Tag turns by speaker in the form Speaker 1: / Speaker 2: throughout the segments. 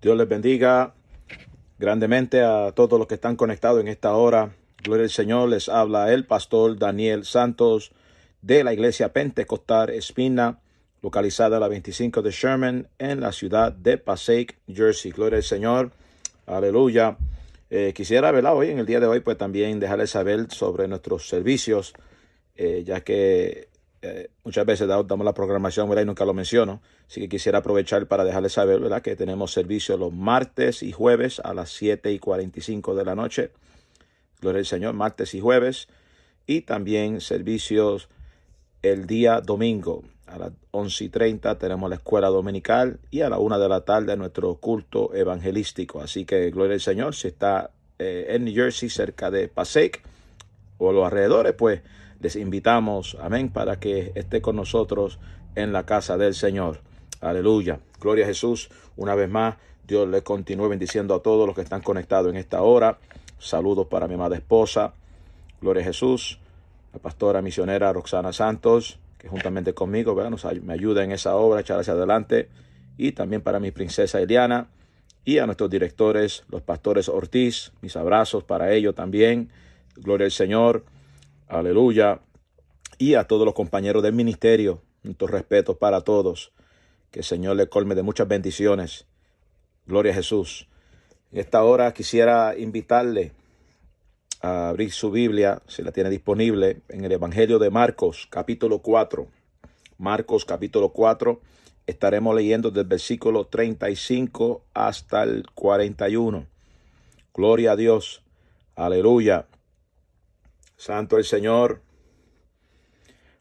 Speaker 1: Dios les bendiga grandemente a todos los que están conectados en esta hora. Gloria al Señor, les habla el pastor Daniel Santos de la iglesia Pentecostal Espina, localizada a la 25 de Sherman en la ciudad de Passaic, Jersey. Gloria al Señor, aleluya. Eh, quisiera verla hoy, en el día de hoy, pues también dejarles saber sobre nuestros servicios, eh, ya que eh, muchas veces damos la programación y nunca lo menciono. Así que quisiera aprovechar para dejarles saber ¿verdad? que tenemos servicio los martes y jueves a las 7 y 45 de la noche. Gloria al Señor, martes y jueves. Y también servicios el día domingo a las 11 y 30 tenemos la escuela dominical y a la 1 de la tarde nuestro culto evangelístico. Así que gloria al Señor, si está eh, en New Jersey cerca de Passaic o los alrededores, pues les invitamos, amén, para que esté con nosotros en la casa del Señor. Aleluya. Gloria a Jesús. Una vez más, Dios le continúe bendiciendo a todos los que están conectados en esta hora. Saludos para mi amada esposa. Gloria a Jesús. La pastora misionera Roxana Santos, que juntamente conmigo Nos, me ayuda en esa obra, echar hacia adelante. Y también para mi princesa Eliana. Y a nuestros directores, los pastores Ortiz. Mis abrazos para ellos también. Gloria al Señor. Aleluya. Y a todos los compañeros del ministerio, nuestros respetos para todos. Que el Señor le colme de muchas bendiciones. Gloria a Jesús. En esta hora quisiera invitarle a abrir su Biblia, si la tiene disponible, en el Evangelio de Marcos, capítulo 4. Marcos, capítulo 4. Estaremos leyendo del versículo 35 hasta el 41. Gloria a Dios. Aleluya. Santo el Señor.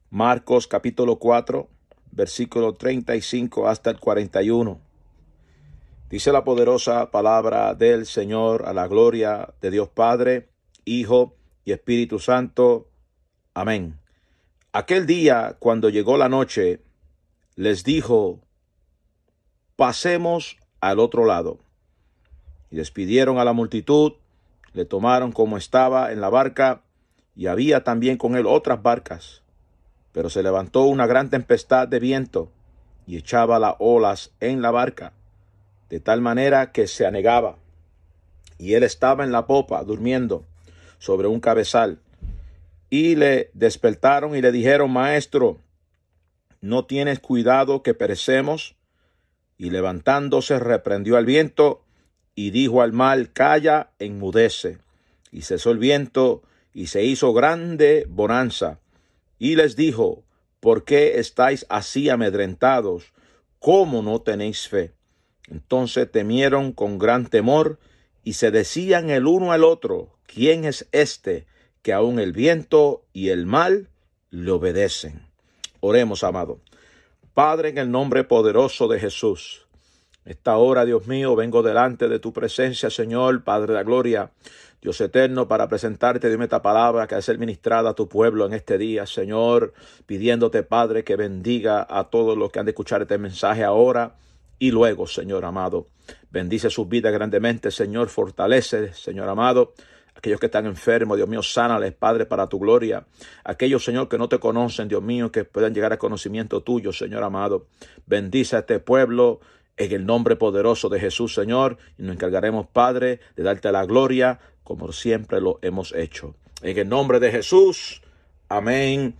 Speaker 1: Marcos capítulo 4, versículo 35 hasta el 41. Dice la poderosa palabra del Señor a la gloria de Dios Padre, Hijo y Espíritu Santo. Amén. Aquel día, cuando llegó la noche, les dijo, pasemos al otro lado. Y despidieron a la multitud, le tomaron como estaba en la barca, y había también con él otras barcas. Pero se levantó una gran tempestad de viento y echaba las olas en la barca, de tal manera que se anegaba. Y él estaba en la popa, durmiendo, sobre un cabezal. Y le despertaron y le dijeron, Maestro, ¿no tienes cuidado que perecemos? Y levantándose reprendió al viento y dijo al mal, Calla, enmudece. Y cesó el viento y se hizo grande bonanza. Y les dijo, ¿por qué estáis así amedrentados? ¿Cómo no tenéis fe? Entonces temieron con gran temor y se decían el uno al otro, ¿quién es este que aun el viento y el mal le obedecen? Oremos, amado. Padre, en el nombre poderoso de Jesús. Esta hora, Dios mío, vengo delante de tu presencia, Señor, Padre de la Gloria. Dios eterno, para presentarte, dime esta palabra que ha de ser ministrada a tu pueblo en este día, Señor, pidiéndote, Padre, que bendiga a todos los que han de escuchar este mensaje ahora y luego, Señor amado. Bendice sus vidas grandemente, Señor, fortalece, Señor amado. Aquellos que están enfermos, Dios mío, sánales, Padre, para tu gloria. Aquellos, Señor, que no te conocen, Dios mío, que puedan llegar al conocimiento tuyo, Señor amado. Bendice a este pueblo, en el nombre poderoso de Jesús, Señor, y nos encargaremos, Padre, de darte la gloria, como siempre lo hemos hecho. En el nombre de Jesús, amén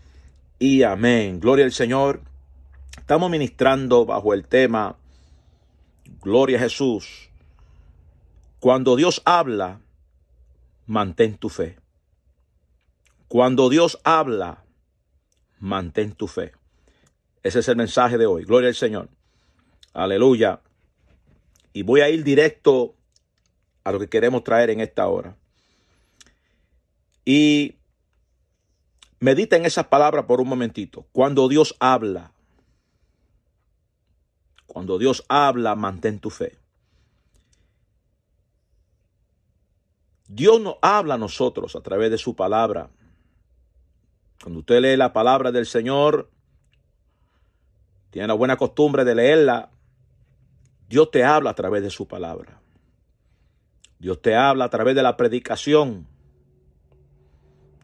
Speaker 1: y amén. Gloria al Señor. Estamos ministrando bajo el tema Gloria a Jesús. Cuando Dios habla, mantén tu fe. Cuando Dios habla, mantén tu fe. Ese es el mensaje de hoy. Gloria al Señor. Aleluya. Y voy a ir directo a lo que queremos traer en esta hora. Y medita en esas palabras por un momentito. Cuando Dios habla, cuando Dios habla, mantén tu fe. Dios nos habla a nosotros a través de su palabra. Cuando usted lee la palabra del Señor, tiene la buena costumbre de leerla, Dios te habla a través de su palabra. Dios te habla a través de la predicación.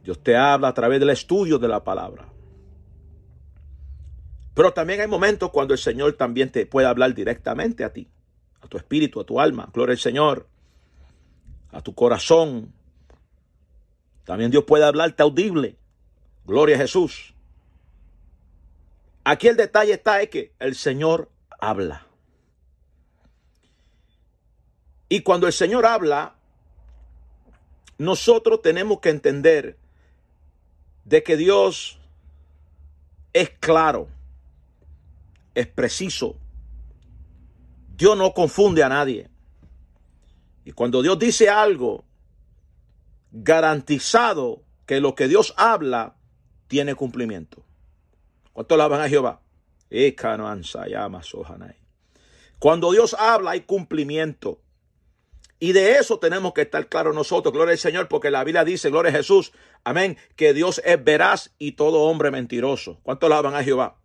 Speaker 1: Dios te habla a través del estudio de la palabra. Pero también hay momentos cuando el Señor también te puede hablar directamente a ti, a tu espíritu, a tu alma, gloria al Señor, a tu corazón. También Dios puede hablarte audible, gloria a Jesús. Aquí el detalle está es que el Señor habla. Y cuando el Señor habla, nosotros tenemos que entender de que Dios es claro, es preciso. Dios no confunde a nadie. Y cuando Dios dice algo, garantizado que lo que Dios habla tiene cumplimiento. ¿Cuánto alaban a Jehová? Cuando Dios habla hay cumplimiento. Y de eso tenemos que estar claros nosotros, gloria al Señor, porque la Biblia dice, gloria a Jesús, amén, que Dios es veraz y todo hombre mentiroso. ¿Cuánto alaban a Jehová?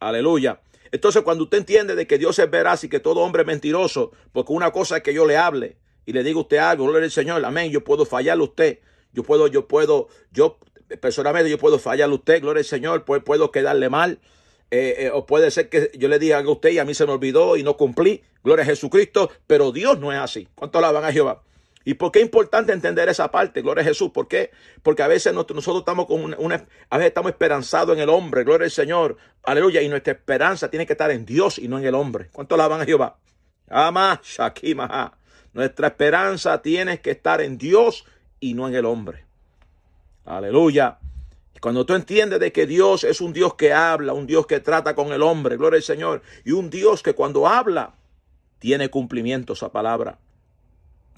Speaker 1: Aleluya. Entonces, cuando usted entiende de que Dios es veraz y que todo hombre es mentiroso, porque una cosa es que yo le hable y le diga a usted algo, gloria al Señor, amén, yo puedo fallarle a usted, yo puedo, yo puedo, yo personalmente yo puedo fallarle a usted, gloria al Señor, pues puedo quedarle mal, eh, eh, o puede ser que yo le diga a usted y a mí se me olvidó y no cumplí, gloria a Jesucristo, pero Dios no es así. ¿Cuánto alaban a Jehová? ¿Y por qué es importante entender esa parte? Gloria a Jesús. ¿Por qué? Porque a veces nosotros, estamos con una, a veces estamos esperanzados en el hombre. Gloria al Señor. Aleluya. Y nuestra esperanza tiene que estar en Dios y no en el hombre. ¿Cuánto alaban a Jehová? Ama, Shakimaha. Nuestra esperanza tiene que estar en Dios y no en el hombre. Aleluya. Cuando tú entiendes de que Dios es un Dios que habla, un Dios que trata con el hombre, gloria al Señor, y un Dios que cuando habla tiene cumplimiento esa palabra.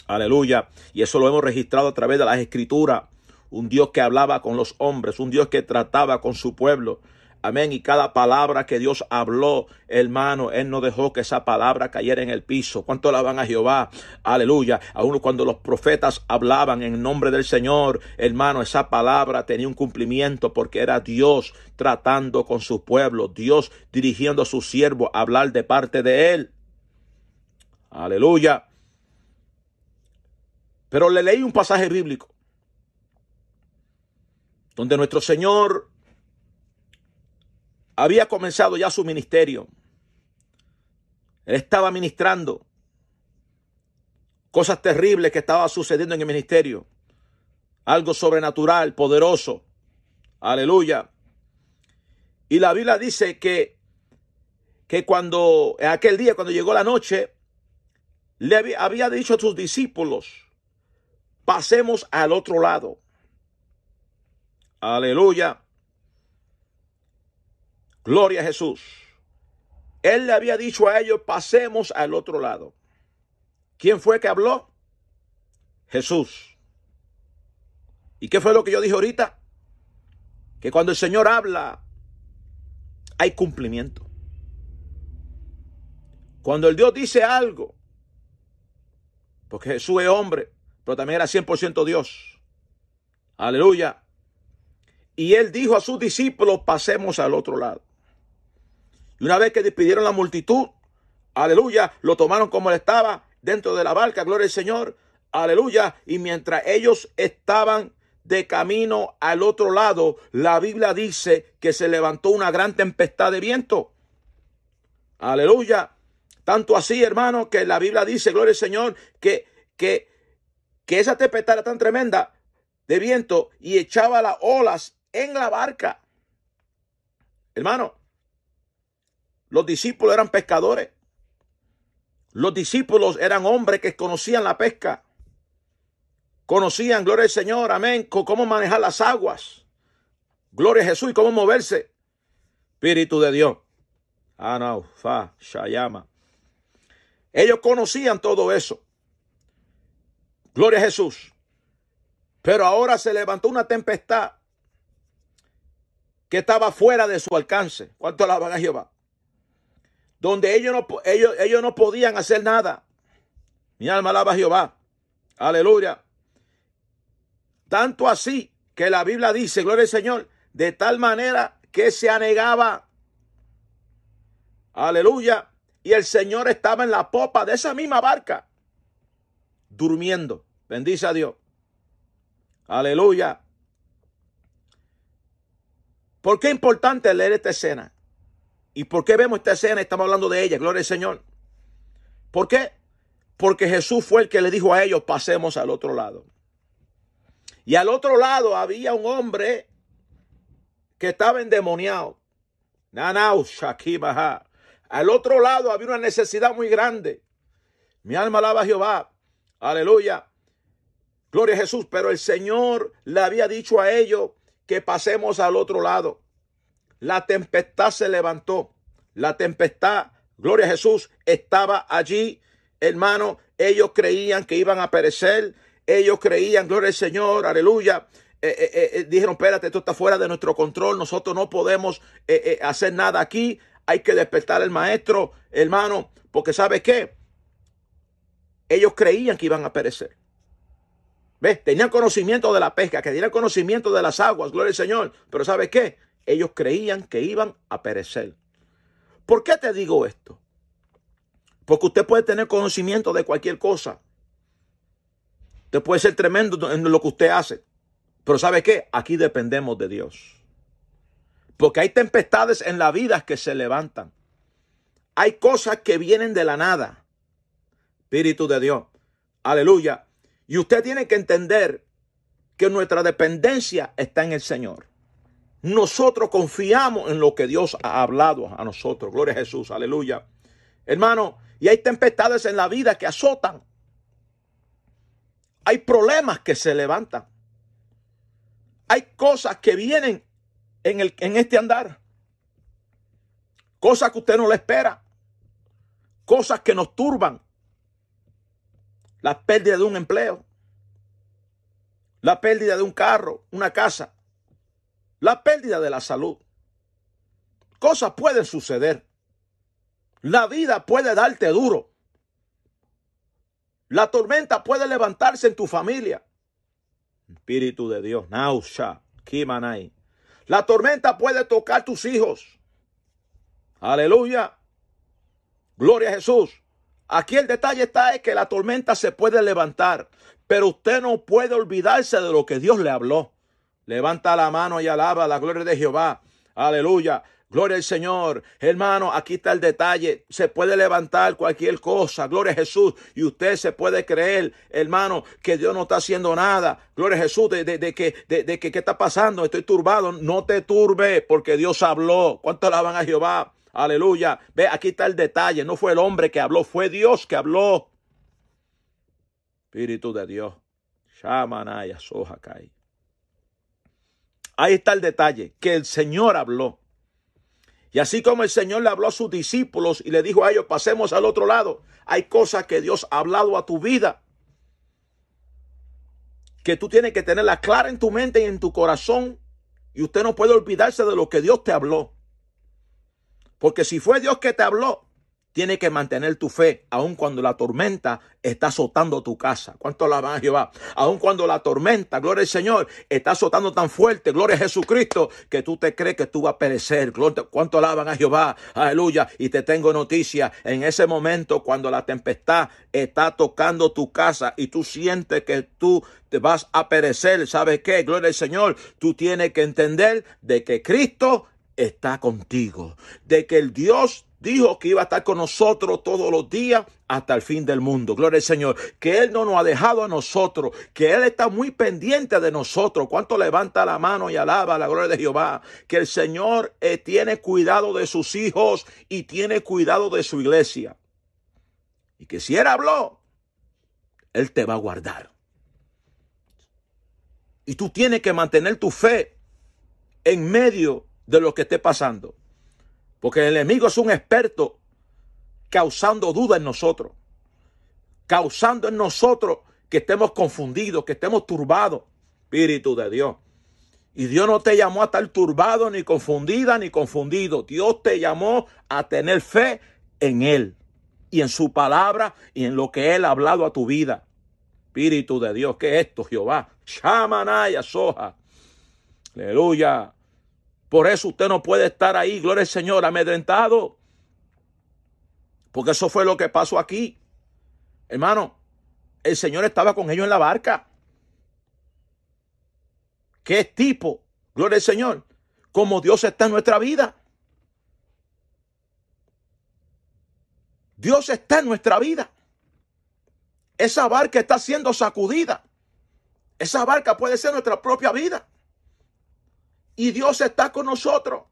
Speaker 1: Aleluya. Y eso lo hemos registrado a través de las escrituras. Un Dios que hablaba con los hombres, un Dios que trataba con su pueblo. Amén. Y cada palabra que Dios habló, hermano, Él no dejó que esa palabra cayera en el piso. ¿Cuánto alaban a Jehová? Aleluya. Aún cuando los profetas hablaban en nombre del Señor, hermano, esa palabra tenía un cumplimiento porque era Dios tratando con su pueblo, Dios dirigiendo a su siervo a hablar de parte de Él. Aleluya. Pero le leí un pasaje bíblico donde nuestro Señor había comenzado ya su ministerio. Él estaba ministrando cosas terribles que estaban sucediendo en el ministerio. Algo sobrenatural, poderoso. Aleluya. Y la Biblia dice que, que cuando, aquel día, cuando llegó la noche, le había dicho a sus discípulos, pasemos al otro lado. Aleluya. Gloria a Jesús. Él le había dicho a ellos, pasemos al otro lado. ¿Quién fue que habló? Jesús. ¿Y qué fue lo que yo dije ahorita? Que cuando el Señor habla, hay cumplimiento. Cuando el Dios dice algo, porque Jesús es hombre, pero también era 100% Dios. Aleluya. Y él dijo a sus discípulos, pasemos al otro lado. Y una vez que despidieron la multitud, aleluya, lo tomaron como él estaba dentro de la barca, gloria al Señor, aleluya. Y mientras ellos estaban de camino al otro lado, la Biblia dice que se levantó una gran tempestad de viento. Aleluya. Tanto así, hermano, que la Biblia dice, gloria al Señor, que, que, que esa tempestad era tan tremenda de viento y echaba las olas en la barca. Hermano, los discípulos eran pescadores. Los discípulos eran hombres que conocían la pesca. Conocían, gloria al Señor, amén, cómo manejar las aguas. Gloria a Jesús y cómo moverse. Espíritu de Dios. Fa, Shayama. Ellos conocían todo eso. Gloria a Jesús. Pero ahora se levantó una tempestad que estaba fuera de su alcance. ¿Cuánto alaban a Jehová? Donde ellos no, ellos, ellos no podían hacer nada. Mi alma alaba a Jehová. Aleluya. Tanto así que la Biblia dice, gloria al Señor, de tal manera que se anegaba. Aleluya. Y el Señor estaba en la popa de esa misma barca, durmiendo. Bendice a Dios. Aleluya. ¿Por qué es importante leer esta escena? ¿Y por qué vemos esta escena estamos hablando de ella? Gloria al Señor. ¿Por qué? Porque Jesús fue el que le dijo a ellos, pasemos al otro lado. Y al otro lado había un hombre que estaba endemoniado. Nanau, Shakibaha. Al otro lado había una necesidad muy grande. Mi alma alaba a Jehová. Aleluya. Gloria a Jesús. Pero el Señor le había dicho a ellos que pasemos al otro lado. La tempestad se levantó. La tempestad, gloria a Jesús, estaba allí. Hermano, ellos creían que iban a perecer. Ellos creían, gloria al Señor, aleluya. Eh, eh, eh, dijeron, espérate, esto está fuera de nuestro control. Nosotros no podemos hacer nada aquí. Hay que despertar al maestro, hermano, porque ¿sabe qué? Ellos creían que iban a perecer. ¿Ves? Tenían conocimiento de la pesca, que tenían conocimiento de las aguas, gloria al Señor. Pero ¿sabe qué? Ellos creían que iban a perecer. ¿Por qué te digo esto? Porque usted puede tener conocimiento de cualquier cosa. Usted puede ser tremendo en lo que usted hace. Pero ¿sabe qué? Aquí dependemos de Dios. Porque hay tempestades en la vida que se levantan. Hay cosas que vienen de la nada. Espíritu de Dios. Aleluya. Y usted tiene que entender que nuestra dependencia está en el Señor. Nosotros confiamos en lo que Dios ha hablado a nosotros. Gloria a Jesús. Aleluya. Hermano, y hay tempestades en la vida que azotan. Hay problemas que se levantan. Hay cosas que vienen en, el, en este andar. Cosas que usted no le espera. Cosas que nos turban. La pérdida de un empleo. La pérdida de un carro, una casa. La pérdida de la salud. Cosas pueden suceder. La vida puede darte duro. La tormenta puede levantarse en tu familia. Espíritu de Dios, Nausha, Kimanai. La tormenta puede tocar tus hijos. Aleluya. Gloria a Jesús. Aquí el detalle está es que la tormenta se puede levantar, pero usted no puede olvidarse de lo que Dios le habló. Levanta la mano y alaba la gloria de Jehová. Aleluya. Gloria al Señor. Hermano, aquí está el detalle. Se puede levantar cualquier cosa. Gloria a Jesús. Y usted se puede creer, hermano, que Dios no está haciendo nada. Gloria a Jesús. De, que, de, que, ¿qué está pasando? Estoy turbado. No te turbe porque Dios habló. ¿Cuánto alaban a Jehová? Aleluya. Ve, aquí está el detalle. No fue el hombre que habló, fue Dios que habló. Espíritu de Dios. Shamanaya Sohakai. Ahí está el detalle, que el Señor habló. Y así como el Señor le habló a sus discípulos y le dijo a ellos, pasemos al otro lado, hay cosas que Dios ha hablado a tu vida. Que tú tienes que tenerla clara en tu mente y en tu corazón. Y usted no puede olvidarse de lo que Dios te habló. Porque si fue Dios que te habló, tiene que mantener tu fe, aun cuando la tormenta está azotando tu casa. ¿Cuánto alaban a Jehová? Aun cuando la tormenta, gloria al Señor, está azotando tan fuerte, gloria a Jesucristo, que tú te crees que tú vas a perecer. ¿Cuánto alaban a Jehová? Aleluya. Y te tengo noticia, en ese momento cuando la tempestad está tocando tu casa y tú sientes que tú te vas a perecer, ¿sabes qué? Gloria al Señor. Tú tienes que entender de que Cristo está contigo, de que el Dios dijo que iba a estar con nosotros todos los días hasta el fin del mundo. Gloria al Señor. Que Él no nos ha dejado a nosotros. Que Él está muy pendiente de nosotros. ¿Cuánto levanta la mano y alaba la gloria de Jehová? Que el Señor eh, tiene cuidado de sus hijos y tiene cuidado de su iglesia. Y que si Él habló, Él te va a guardar. Y tú tienes que mantener tu fe en medio de lo que esté pasando. Porque el enemigo es un experto causando duda en nosotros. Causando en nosotros que estemos confundidos, que estemos turbados. Espíritu de Dios. Y Dios no te llamó a estar turbado, ni confundida, ni confundido. Dios te llamó a tener fe en Él y en su palabra y en lo que Él ha hablado a tu vida. Espíritu de Dios, ¿qué es esto, Jehová? Shamanaya soja. Aleluya. Por eso usted no puede estar ahí, gloria al Señor, amedrentado. Porque eso fue lo que pasó aquí. Hermano, el Señor estaba con ellos en la barca. ¿Qué tipo? Gloria al Señor. Como Dios está en nuestra vida. Dios está en nuestra vida. esa barca está siendo sacudida. Esa barca puede ser nuestra propia vida. Y Dios está con nosotros.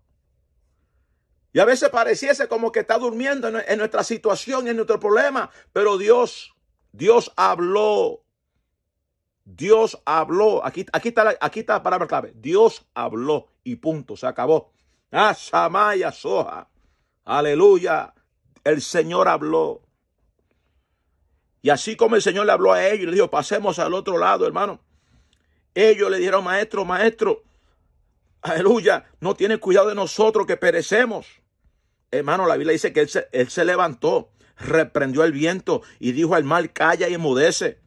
Speaker 1: Y a veces pareciese como que está durmiendo en, nuestra situación, en nuestro problema. Pero Dios, Dios habló. Dios habló. Aquí, aquí, está, la, aquí está la palabra clave. Dios habló y punto. Se acabó. Ah, Samaya Soja. Aleluya. El Señor habló. Y así como el Señor le habló a ellos, le dijo, pasemos al otro lado, hermano. Ellos le dijeron, maestro, maestro, aleluya, no tiene cuidado de nosotros que perecemos. Hermano, la Biblia dice que él se, levantó, reprendió el viento y dijo al mar, calla y enmudece.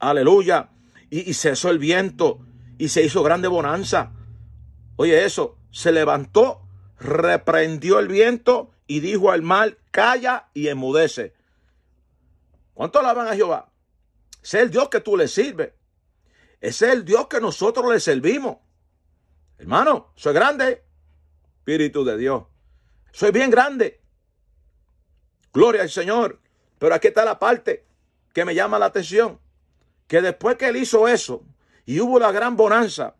Speaker 1: Aleluya. Y, cesó el viento y se hizo grande bonanza. Oye eso, se levantó, reprendió el viento y dijo al mar, calla y enmudece. ¿Cuánto alaban a Jehová? Ese es el Dios que tú le sirves. Ese es el Dios que nosotros le servimos. Hermano, soy grande. Espíritu de Dios. Soy bien grande. Gloria al Señor. Pero aquí está la parte que me llama la atención. Que después que él hizo eso y hubo la gran bonanza,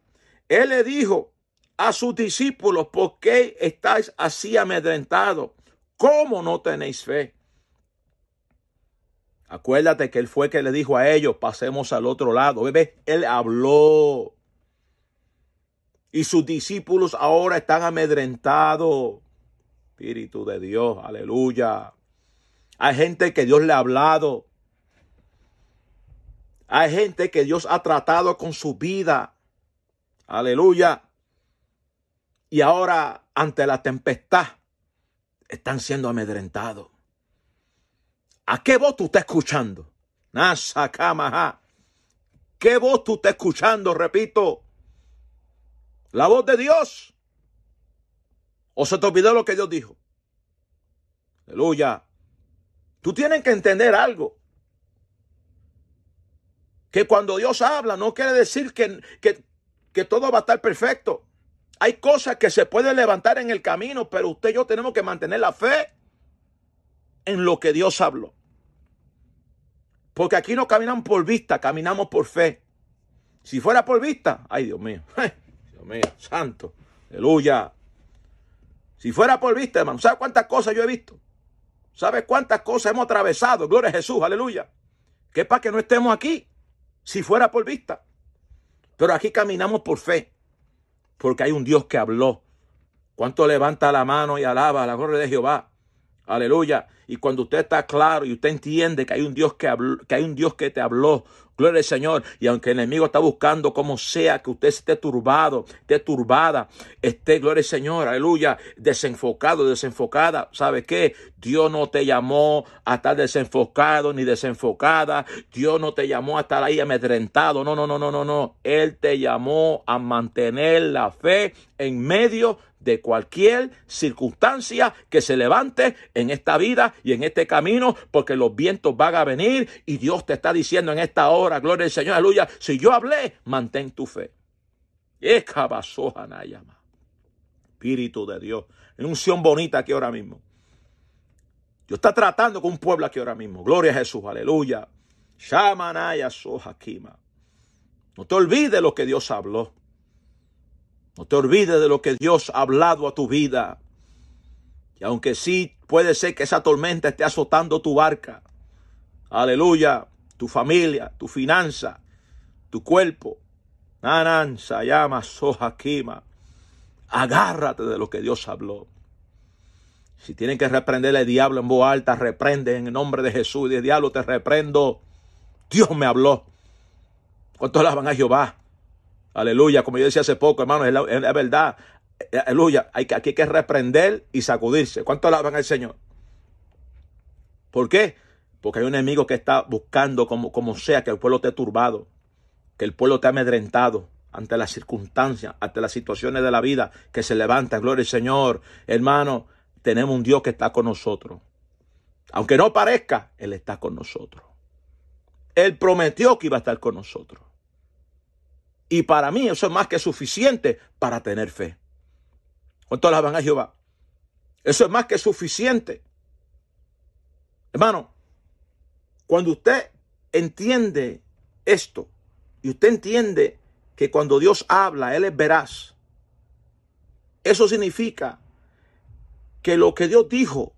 Speaker 1: él le dijo a sus discípulos, ¿por qué estáis así amedrentados? ¿Cómo no tenéis fe? Acuérdate que él fue que le dijo a ellos, pasemos al otro lado. Bebé, él habló. Y sus discípulos ahora están amedrentados. Espíritu de Dios, aleluya. Hay gente que Dios le ha hablado. Hay gente que Dios ha tratado con su vida. Aleluya. Y ahora, ante la tempestad, están siendo amedrentados. ¿A qué voz tú estás escuchando? Nasakamaha. ¿Qué voz tú estás escuchando? Repito. La voz de Dios ¿O se te olvidó lo que Dios dijo? Aleluya. Tú tienes que entender algo. Que cuando Dios habla no quiere decir que, que, que todo va a estar perfecto. Hay cosas que se pueden levantar en el camino, pero usted y yo tenemos que mantener la fe en lo que Dios habló. Porque aquí no caminamos por vista, caminamos por fe. Si fuera por vista, ay Dios mío, Santo, aleluya. Si fuera por vista, hermano, ¿sabe cuántas cosas yo he visto? ¿Sabe cuántas cosas hemos atravesado? Gloria a Jesús, aleluya. Que para que no estemos aquí, si fuera por vista. Pero aquí caminamos por fe, porque hay un Dios que habló. ¿Cuánto levanta la mano y alaba la gloria de Jehová? Aleluya. Y cuando usted está claro y usted entiende que hay un Dios que, habló, que hay un Dios que te habló, gloria al Señor. Y aunque el enemigo está buscando como sea que usted esté turbado, esté turbada, esté, gloria al Señor, aleluya, desenfocado, desenfocada, ¿sabe qué? Dios no te llamó a estar desenfocado ni desenfocada. Dios no te llamó a estar ahí amedrentado. No, no, no, no, no, no. Él te llamó a mantener la fe en medio de cualquier circunstancia que se levante en esta vida y en este camino, porque los vientos van a venir y Dios te está diciendo en esta hora, gloria al Señor, aleluya, si yo hablé, mantén tu fe. Espíritu de Dios, en unción bonita aquí ahora mismo. Dios está tratando con un pueblo aquí ahora mismo. Gloria a Jesús, aleluya. No te olvides lo que Dios habló. No te olvides de lo que Dios ha hablado a tu vida. Y aunque sí puede ser que esa tormenta esté azotando tu barca, aleluya, tu familia, tu finanza, tu cuerpo, Nanan, Sayama, Sohakima, agárrate de lo que Dios habló. Si tienen que reprenderle al diablo en voz alta, reprende en el nombre de Jesús. Y el diablo te reprendo. Dios me habló. ¿Cuántos alaban a Jehová? Aleluya, como yo decía hace poco, hermano, es, la, verdad. Aleluya, aquí hay que reprender y sacudirse. ¿Cuánto alaban al Señor? ¿Por qué? Porque hay un enemigo que está buscando como, como sea que el pueblo esté turbado, que el pueblo esté amedrentado ante las circunstancias, ante las situaciones de la vida que se levantan. Gloria al Señor. Hermano, tenemos un Dios que está con nosotros. Aunque no parezca, Él está con nosotros. Él prometió que iba a estar con nosotros. Y para mí eso es más que suficiente para tener fe. ¿Cuánto alaban a Jehová? Eso es más que suficiente. Hermano, cuando usted entiende esto y usted entiende que cuando Dios habla, Él es veraz, eso significa que lo que Dios dijo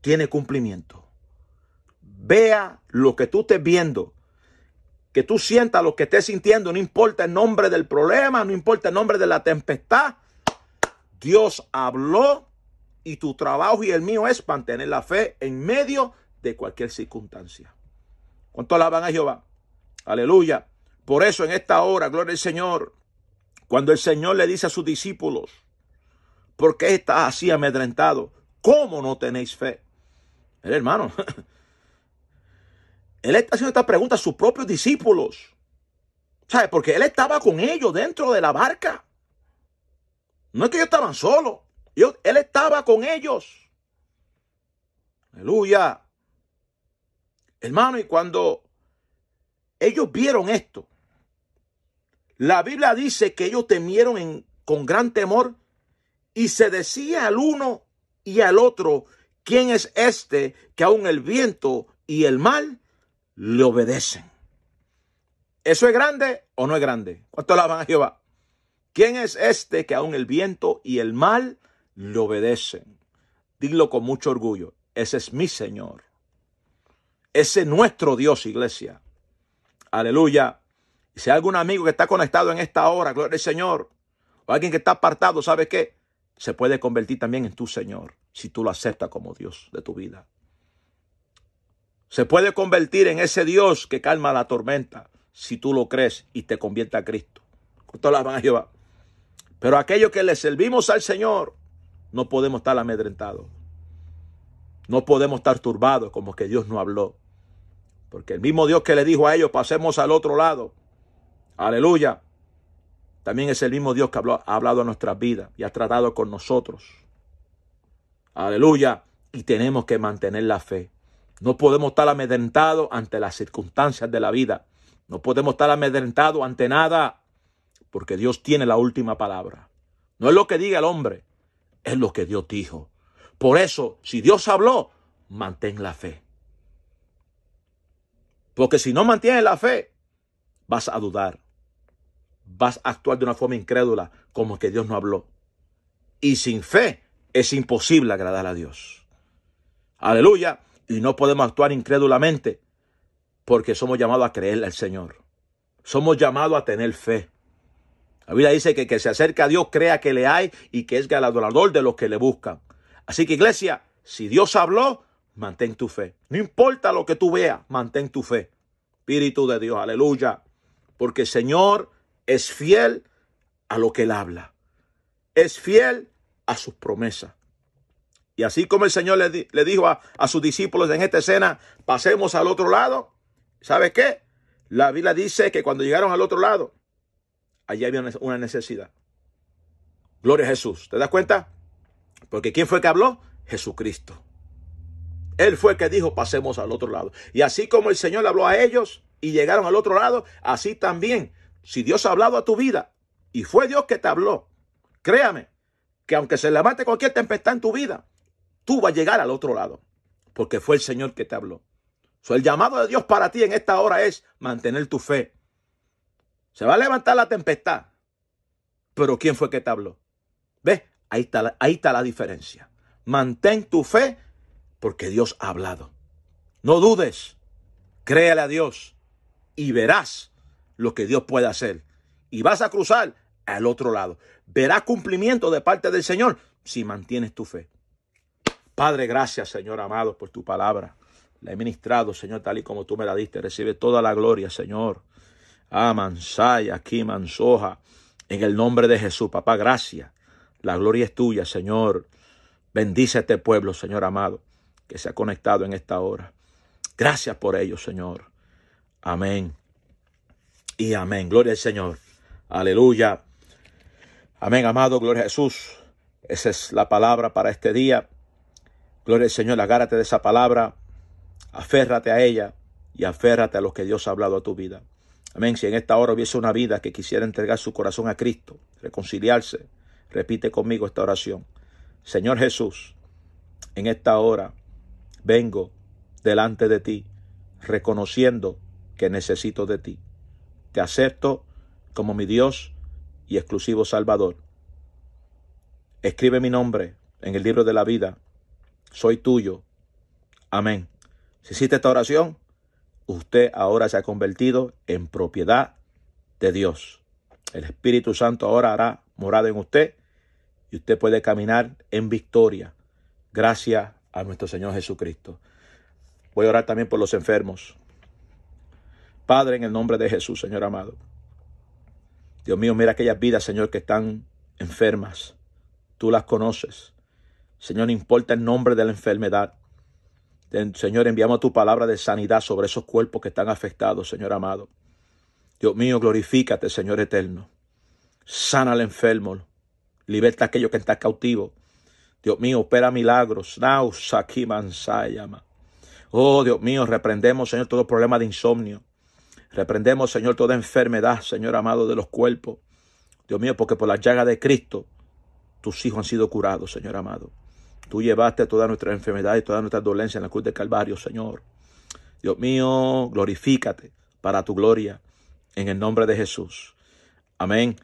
Speaker 1: tiene cumplimiento. Vea lo que tú estés viendo, que tú sientas lo que estés sintiendo, no importa el nombre del problema, no importa el nombre de la tempestad. Dios habló y tu trabajo y el mío es mantener la fe en medio de cualquier circunstancia. ¿Cuánto alaban a Jehová? Aleluya. Por eso en esta hora, gloria al Señor, cuando el Señor le dice a sus discípulos, ¿por qué estás así amedrentado? ¿Cómo no tenéis fe? El hermano, él está haciendo esta pregunta a sus propios discípulos. ¿Sabe? Porque él estaba con ellos dentro de la barca. No es que ellos estaban solos. él estaba con ellos. Aleluya. Hermano, y cuando ellos vieron esto, la Biblia dice que ellos temieron con gran temor y se decía al uno y al otro, ¿quién es este que aún el viento y el mal le obedecen? ¿Eso es grande o no es grande? ¿Cuánto alaban a Jehová? ¿Quién es este que aún el viento y el mal le obedecen? Dilo con mucho orgullo. Ese es mi Señor. Ese es nuestro Dios, iglesia. Aleluya. Si hay algún amigo que está conectado en esta hora, gloria al Señor, o alguien que está apartado, ¿sabe qué? Se puede convertir también en tu Señor, si tú lo aceptas como Dios de tu vida. Se puede convertir en ese Dios que calma la tormenta, si tú lo crees y te convierte a Cristo. ¿Cuánto la van a llevar? Pero aquellos que le servimos al Señor, no podemos estar amedrentados. No podemos estar turbados como que Dios no habló. Porque el mismo Dios que le dijo a ellos, pasemos al otro lado, Aleluya. También es el mismo Dios que ha hablado a nuestras vidas y ha tratado con nosotros. Aleluya. Y tenemos que mantener la fe. No podemos estar amedrentados ante las circunstancias de la vida. No podemos estar amedrentados ante nada. Porque Dios tiene la última palabra. No es lo que diga el hombre. Es lo que Dios dijo. Por eso, si Dios habló, mantén la fe. Porque si no mantienes la fe, vas a dudar vas a actuar de una forma incrédula, como que Dios no habló. Y sin fe es imposible agradar a Dios. Aleluya. Y no podemos actuar incrédulamente porque somos llamados a creerle al Señor. Somos llamados a tener fe. La Biblia dice que que se acerca a Dios crea que le hay y que es galardonador de los que le buscan. Así que iglesia, si Dios habló, mantén tu fe. No importa lo que tú veas, mantén tu fe. Espíritu de Dios, aleluya. Porque el Señor es fiel a lo que él habla. Es fiel a sus promesas. Y así como el Señor le, dijo a, sus discípulos en esta escena, pasemos al otro lado. ¿Sabe qué? La Biblia dice que cuando llegaron al otro lado, allí había una necesidad. Gloria a Jesús. ¿Te das cuenta? Porque ¿quién fue que habló? Jesucristo. Él fue el que dijo, pasemos al otro lado. Y así como el Señor habló a ellos y llegaron al otro lado, así también si Dios ha hablado a tu vida y fue Dios que te habló, créame que aunque se levante cualquier tempestad en tu vida, tú vas a llegar al otro lado, porque fue el Señor que te habló. So, el llamado de Dios para ti en esta hora es mantener tu fe. Se va a levantar la tempestad, pero ¿quién fue que te habló? ¿Ves? Ahí está, ahí está la diferencia. Mantén tu fe porque Dios ha hablado. No dudes, créale a Dios y verás lo que Dios puede hacer. Y vas a cruzar al otro lado. Verás cumplimiento de parte del Señor si mantienes tu fe. Padre, gracias, Señor amado, por tu palabra. La he ministrado, Señor, tal y como tú me la diste. Recibe toda la gloria, Señor. Amansaya, aquí, mansoja. En el nombre de Jesús, papá, gracias. La gloria es tuya, Señor. Bendice a este pueblo, Señor amado, que se ha conectado en esta hora. Gracias por ello, Señor. Amén y amén. Gloria al Señor. Aleluya. Amén, amado. Gloria a Jesús. Esa es la palabra para este día. Gloria al Señor. Agárrate de esa palabra. Aférrate a ella y aférrate a lo que Dios ha hablado a tu vida. Amén. Si en esta hora hubiese una vida que quisiera entregar su corazón a Cristo, reconciliarse, repite conmigo esta oración. Señor Jesús, en esta hora vengo delante de ti reconociendo que necesito de ti. Te acepto como mi Dios y exclusivo Salvador. Escribe mi nombre en el libro de la vida. Soy tuyo. Amén. Si hiciste esta oración, usted ahora se ha convertido en propiedad de Dios. El Espíritu Santo ahora hará morada en usted y usted puede caminar en victoria gracias a nuestro Señor Jesucristo. Voy a orar también por los enfermos. Padre, en el nombre de Jesús, Señor amado. Dios mío, mira aquellas vidas, Señor, que están enfermas. Tú las conoces. Señor, no importa el nombre de la enfermedad. Señor, enviamos tu palabra de sanidad sobre esos cuerpos que están afectados, Señor amado. Dios mío, glorifícate, Señor eterno. Sana al enfermo. Liberta a aquello que está cautivo. Dios mío, opera milagros. Oh, Dios mío, reprendemos, Señor, todo problema de insomnio. Reprendemos, Señor, toda enfermedad, Señor amado, de los cuerpos. Dios mío, porque por la llaga de Cristo tus hijos han sido curados, Señor amado. Tú llevaste toda nuestra enfermedad y toda nuestra dolencia en la cruz del Calvario, Señor. Dios mío, glorifícate para tu gloria en el nombre de Jesús. Amén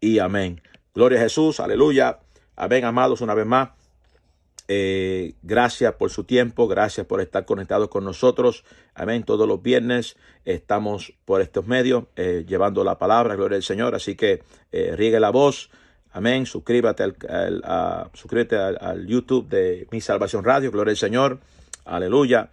Speaker 1: y amén. Gloria a Jesús, aleluya. Amén, amados, una vez más. Eh, gracias por su tiempo, gracias por estar conectados con nosotros. Amén. Todos los viernes estamos por estos medios eh, llevando la palabra, gloria al Señor. Así que eh, riegue la voz. Amén. Suscríbete al, suscríbete al, YouTube de Mi Salvación Radio, gloria al Señor. Aleluya.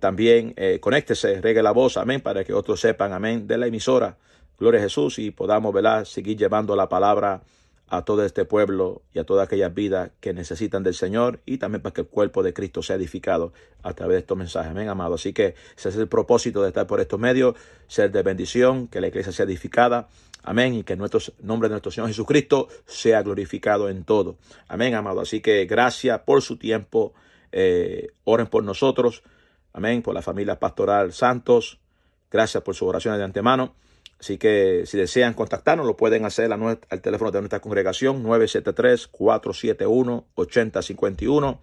Speaker 1: también conéctese, riegue la voz, amén, para que otros sepan, amén, de la emisora. Gloria a Jesús y podamos, ¿verdad? Seguir llevando la palabra a todo este pueblo y a todas aquellas vidas que necesitan del Señor y también para que el cuerpo de Cristo sea edificado a través de estos mensajes. Amén, amado. Así que ese es el propósito de estar por estos medios, ser de bendición, que la iglesia sea edificada. Amén. Y que nuestro nombre de nuestro Señor Jesucristo sea glorificado en todo. Amén, amado. Así que gracias por su tiempo. Eh, oren por nosotros. Amén. Por la familia pastoral Santos. Gracias por sus oraciones de antemano. Así que si desean contactarnos, lo pueden hacer al teléfono de nuestra congregación 973-471-8051.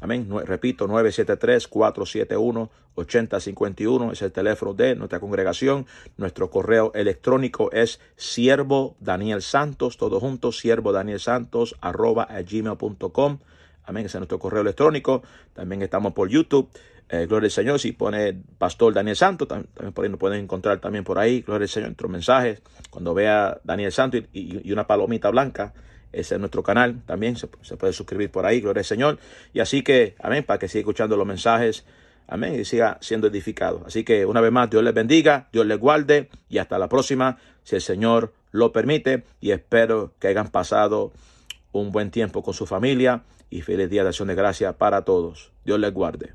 Speaker 1: Amén. repito, 973-471-8051 es el teléfono de nuestra congregación. Nuestro correo electrónico es siervo Daniel Santos, todo junto, siervo Daniel Santos, arroba gmail.com. Amén. Ese es nuestro correo electrónico. También estamos por YouTube. Eh, gloria al Señor, si pone Pastor Daniel Santo, también, por ahí nos pueden encontrar también por ahí, gloria al Señor, nuestros mensajes, cuando vea Daniel Santo y, una palomita blanca, ese es nuestro canal, también se, puede suscribir por ahí, gloria al Señor, y así que, amén, para que siga escuchando los mensajes, amén, y siga siendo edificado. Así que una vez más, Dios les bendiga, Dios les guarde, y hasta la próxima, si el Señor lo permite, y espero que hayan pasado un buen tiempo con su familia, y feliz día de acción de gracia para todos. Dios les guarde.